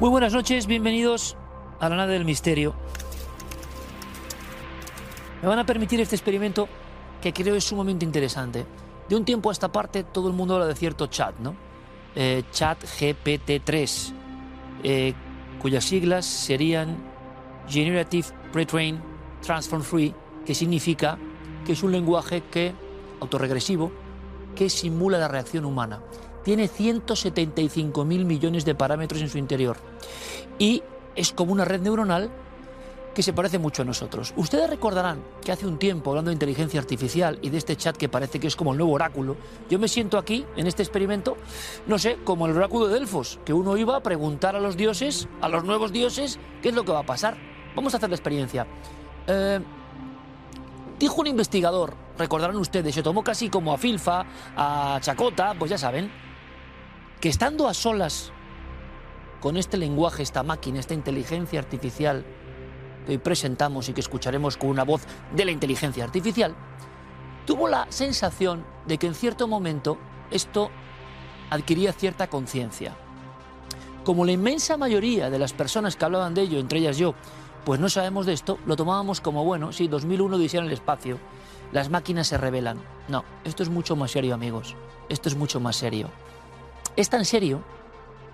Muy buenas noches, bienvenidos a la nave del misterio. Me van a permitir este experimento que creo es sumamente interesante. De un tiempo a esta parte todo el mundo habla de cierto chat, ¿no? Eh, chat GPT-3, eh, cuyas siglas serían Generative Pre-trained Transform Free, que significa que es un lenguaje que autorregresivo que simula la reacción humana tiene 175 mil millones de parámetros en su interior y es como una red neuronal que se parece mucho a nosotros. Ustedes recordarán que hace un tiempo, hablando de inteligencia artificial y de este chat que parece que es como el nuevo oráculo, yo me siento aquí, en este experimento, no sé, como el oráculo de Delfos, que uno iba a preguntar a los dioses, a los nuevos dioses, qué es lo que va a pasar. Vamos a hacer la experiencia. Eh, dijo un investigador, recordarán ustedes, se tomó casi como a Filfa, a Chacota, pues ya saben, que estando a solas con este lenguaje, esta máquina, esta inteligencia artificial que hoy presentamos y que escucharemos con una voz de la inteligencia artificial, tuvo la sensación de que en cierto momento esto adquiría cierta conciencia. Como la inmensa mayoría de las personas que hablaban de ello, entre ellas yo, pues no sabemos de esto, lo tomábamos como bueno, sí, 2001 dice en el espacio, las máquinas se revelan. No, esto es mucho más serio, amigos. Esto es mucho más serio. Es tan serio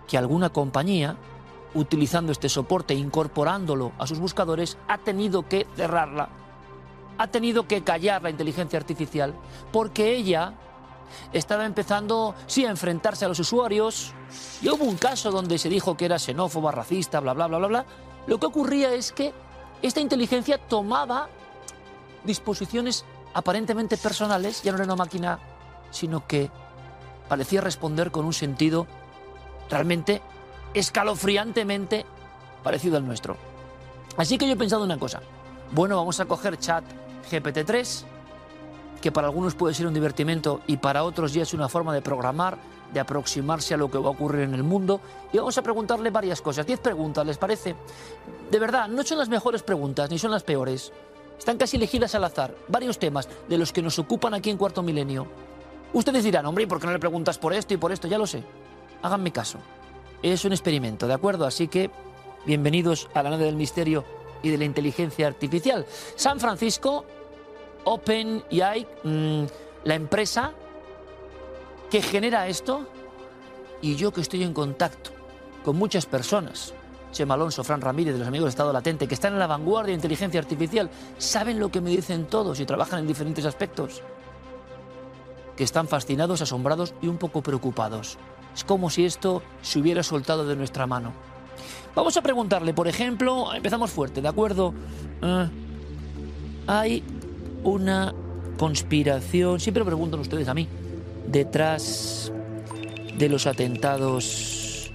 que alguna compañía, utilizando este soporte, incorporándolo a sus buscadores, ha tenido que cerrarla. Ha tenido que callar la inteligencia artificial porque ella estaba empezando, sí, a enfrentarse a los usuarios. Y hubo un caso donde se dijo que era xenófoba, racista, bla, bla, bla, bla, bla. Lo que ocurría es que esta inteligencia tomaba disposiciones aparentemente personales, ya no era una máquina, sino que parecía responder con un sentido realmente escalofriantemente parecido al nuestro. Así que yo he pensado una cosa. Bueno, vamos a coger chat GPT-3, que para algunos puede ser un divertimento y para otros ya es una forma de programar, de aproximarse a lo que va a ocurrir en el mundo. Y vamos a preguntarle varias cosas. Diez preguntas, ¿les parece? De verdad, no son las mejores preguntas, ni son las peores. Están casi elegidas al azar. Varios temas de los que nos ocupan aquí en Cuarto Milenio. Ustedes dirán, hombre, ¿y por qué no le preguntas por esto y por esto? Ya lo sé. Háganme caso. Es un experimento, ¿de acuerdo? Así que bienvenidos a la nave del misterio y de la inteligencia artificial. San Francisco, OpenAI, mmm, la empresa que genera esto, y yo que estoy en contacto con muchas personas, Chema Alonso, Fran Ramírez, de los amigos de Estado Latente, que están en la vanguardia de inteligencia artificial, saben lo que me dicen todos y trabajan en diferentes aspectos que están fascinados, asombrados y un poco preocupados. Es como si esto se hubiera soltado de nuestra mano. Vamos a preguntarle, por ejemplo, empezamos fuerte, ¿de acuerdo? Uh, hay una conspiración, siempre lo preguntan ustedes a mí, detrás de los atentados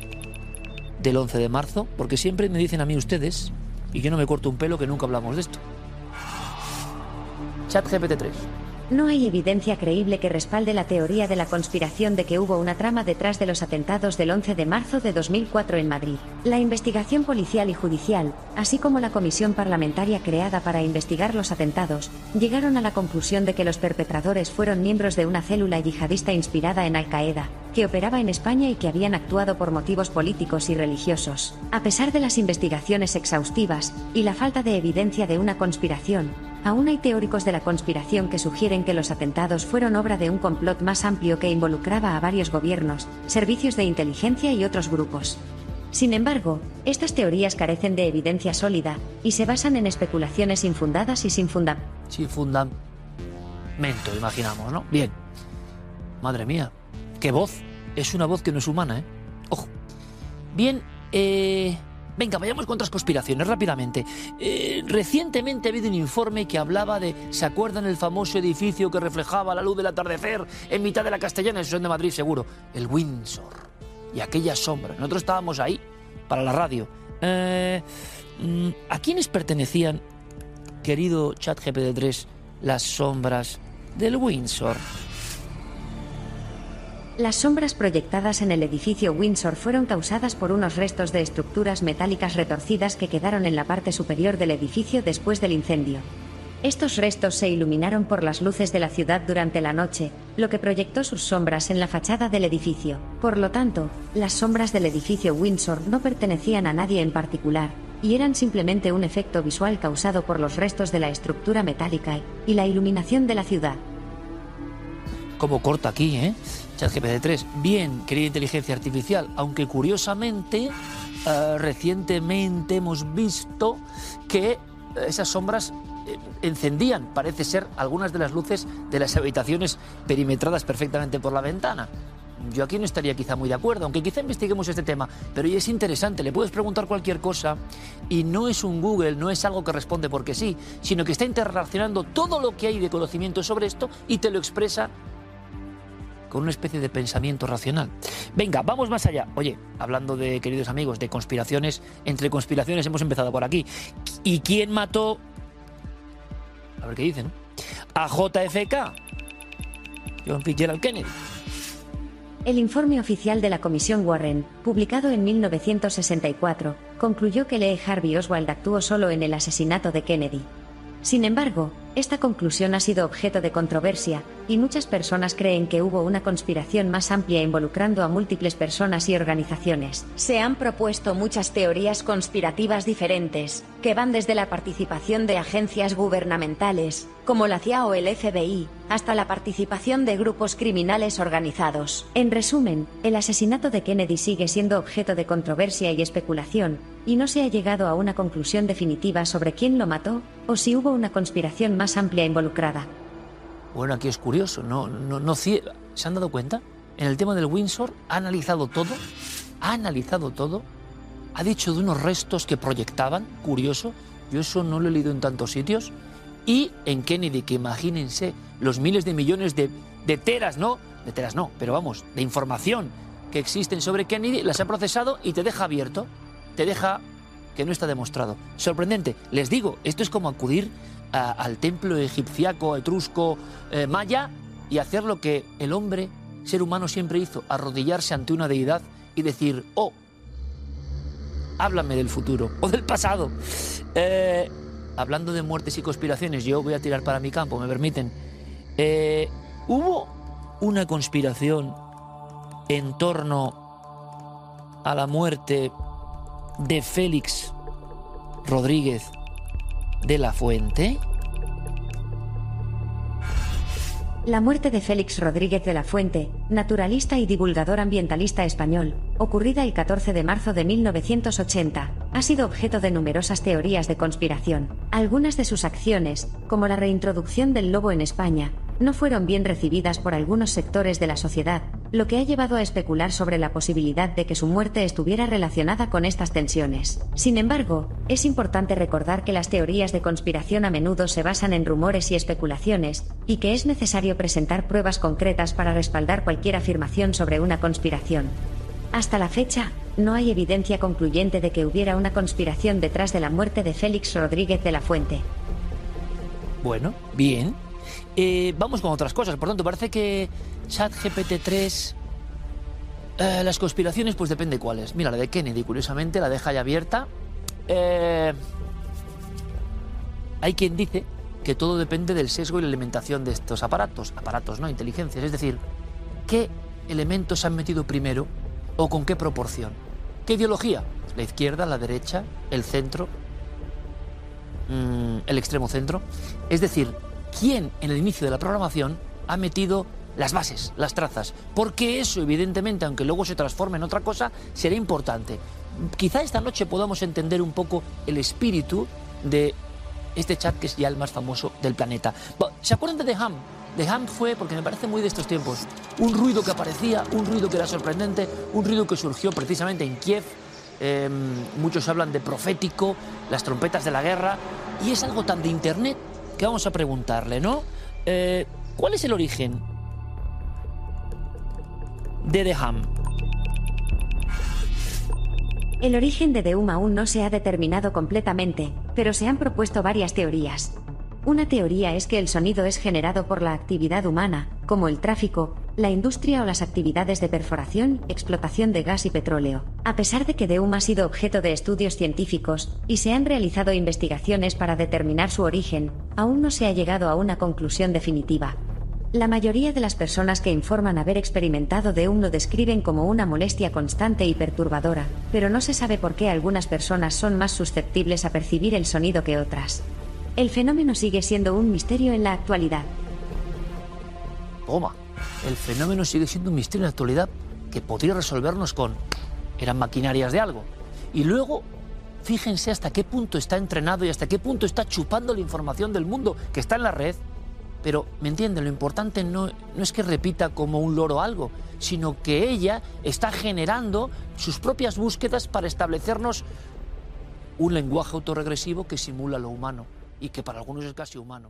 del 11 de marzo, porque siempre me dicen a mí ustedes, y yo no me corto un pelo que nunca hablamos de esto. Chat GPT-3. No hay evidencia creíble que respalde la teoría de la conspiración de que hubo una trama detrás de los atentados del 11 de marzo de 2004 en Madrid. La investigación policial y judicial, así como la comisión parlamentaria creada para investigar los atentados, llegaron a la conclusión de que los perpetradores fueron miembros de una célula yihadista inspirada en Al-Qaeda, que operaba en España y que habían actuado por motivos políticos y religiosos. A pesar de las investigaciones exhaustivas y la falta de evidencia de una conspiración, aún hay teóricos de la conspiración que sugieren que los atentados fueron obra de un complot más amplio que involucraba a varios gobiernos, servicios de inteligencia y otros grupos. Sin embargo, estas teorías carecen de evidencia sólida y se basan en especulaciones infundadas y sin fundamento. Sin fundamento, imaginamos, ¿no? Bien. Madre mía, qué voz. Es una voz que no es humana, ¿eh? Ojo. Bien, eh... Venga, vayamos con otras conspiraciones rápidamente. Eh, recientemente ha habido un informe que hablaba de, ¿se acuerdan el famoso edificio que reflejaba la luz del atardecer en mitad de la Castellana? Eso es de Madrid, seguro. El Windsor. Y aquella sombra. Nosotros estábamos ahí, para la radio. Eh, mm, ¿A quiénes pertenecían, querido ChatGPT3, las sombras del Windsor? Las sombras proyectadas en el edificio Windsor fueron causadas por unos restos de estructuras metálicas retorcidas que quedaron en la parte superior del edificio después del incendio. Estos restos se iluminaron por las luces de la ciudad durante la noche, lo que proyectó sus sombras en la fachada del edificio. Por lo tanto, las sombras del edificio Windsor no pertenecían a nadie en particular, y eran simplemente un efecto visual causado por los restos de la estructura metálica y la iluminación de la ciudad. Como corta aquí, ¿eh? ChatGPT-3. Bien, querida inteligencia artificial, aunque curiosamente, eh, recientemente hemos visto que esas sombras eh, encendían, parece ser, algunas de las luces de las habitaciones perimetradas perfectamente por la ventana. Yo aquí no estaría quizá muy de acuerdo, aunque quizá investiguemos este tema, pero es interesante, le puedes preguntar cualquier cosa y no es un Google, no es algo que responde porque sí, sino que está interrelacionando todo lo que hay de conocimiento sobre esto y te lo expresa con una especie de pensamiento racional. Venga, vamos más allá. Oye, hablando de, queridos amigos, de conspiraciones, entre conspiraciones hemos empezado por aquí. ¿Y quién mató? A ver qué dicen. A JFK. John Fitzgerald Kennedy. El informe oficial de la Comisión Warren, publicado en 1964, concluyó que Lee Harvey Oswald actuó solo en el asesinato de Kennedy. Sin embargo, esta conclusión ha sido objeto de controversia, y muchas personas creen que hubo una conspiración más amplia involucrando a múltiples personas y organizaciones. Se han propuesto muchas teorías conspirativas diferentes, que van desde la participación de agencias gubernamentales, como la CIA o el FBI, hasta la participación de grupos criminales organizados. En resumen, el asesinato de Kennedy sigue siendo objeto de controversia y especulación, y no se ha llegado a una conclusión definitiva sobre quién lo mató, o si hubo una conspiración más amplia involucrada. Bueno, aquí es curioso, no, no, no, ¿se han dado cuenta? En el tema del Windsor ha analizado todo, ha analizado todo, ha dicho de unos restos que proyectaban, curioso, yo eso no lo he leído en tantos sitios, y en Kennedy, que imagínense los miles de millones de, de teras, ¿no? De teras no, pero vamos, de información que existen sobre Kennedy, las ha procesado y te deja abierto, te deja que no está demostrado. Sorprendente, les digo, esto es como acudir al templo egipciaco, etrusco, eh, maya y hacer lo que el hombre, ser humano, siempre hizo, arrodillarse ante una deidad y decir, oh, háblame del futuro o del pasado. Eh, hablando de muertes y conspiraciones, yo voy a tirar para mi campo, me permiten. Eh, ¿Hubo una conspiración en torno a la muerte de Félix Rodríguez de la Fuente? La muerte de Félix Rodríguez de la Fuente, naturalista y divulgador ambientalista español, ocurrida el 14 de marzo de 1980, ha sido objeto de numerosas teorías de conspiración. Algunas de sus acciones, como la reintroducción del lobo en España, no fueron bien recibidas por algunos sectores de la sociedad, lo que ha llevado a especular sobre la posibilidad de que su muerte estuviera relacionada con estas tensiones. Sin embargo, es importante recordar que las teorías de conspiración a menudo se basan en rumores y especulaciones, y que es necesario presentar pruebas concretas para respaldar cualquier afirmación sobre una conspiración. Hasta la fecha, no hay evidencia concluyente de que hubiera una conspiración detrás de la muerte de Félix Rodríguez de la Fuente. Bueno, bien. Eh, vamos con otras cosas. Por tanto, parece que ChatGPT 3... Eh, las conspiraciones, pues depende cuáles. Mira, la de Kennedy, curiosamente, la deja ya abierta. Eh, hay quien dice que todo depende del sesgo y la alimentación de estos aparatos. Aparatos, ¿no? Inteligencias. Es decir, ¿qué elementos han metido primero o con qué proporción? ¿Qué ideología? La izquierda, la derecha, el centro, mm, el extremo centro. Es decir, ¿quién en el inicio de la programación ha metido las bases, las trazas? Porque eso, evidentemente, aunque luego se transforme en otra cosa, será importante. Quizá esta noche podamos entender un poco el espíritu de este chat que es ya el más famoso del planeta. ¿Se acuerdan de The Ham? The Ham fue, porque me parece muy de estos tiempos, un ruido que aparecía, un ruido que era sorprendente, un ruido que surgió precisamente en Kiev. Em, muchos hablan de profético, las trompetas de la guerra, y es algo tan de Internet que vamos a preguntarle, ¿no? Eh, ¿Cuál es el origen de The Ham? El origen de Deum aún no se ha determinado completamente, pero se han propuesto varias teorías. Una teoría es que el sonido es generado por la actividad humana, como el tráfico, la industria o las actividades de perforación, explotación de gas y petróleo. A pesar de que Deum ha sido objeto de estudios científicos y se han realizado investigaciones para determinar su origen, aún no se ha llegado a una conclusión definitiva. La mayoría de las personas que informan haber experimentado de lo describen como una molestia constante y perturbadora, pero no se sabe por qué algunas personas son más susceptibles a percibir el sonido que otras. El fenómeno sigue siendo un misterio en la actualidad. Toma, el fenómeno sigue siendo un misterio en la actualidad que podría resolvernos con... eran maquinarias de algo. Y luego, fíjense hasta qué punto está entrenado y hasta qué punto está chupando la información del mundo que está en la red pero, ¿me entienden? Lo importante no, no es que repita como un loro algo, sino que ella está generando sus propias búsquedas para establecernos un lenguaje autorregresivo que simula lo humano y que para algunos es casi humano.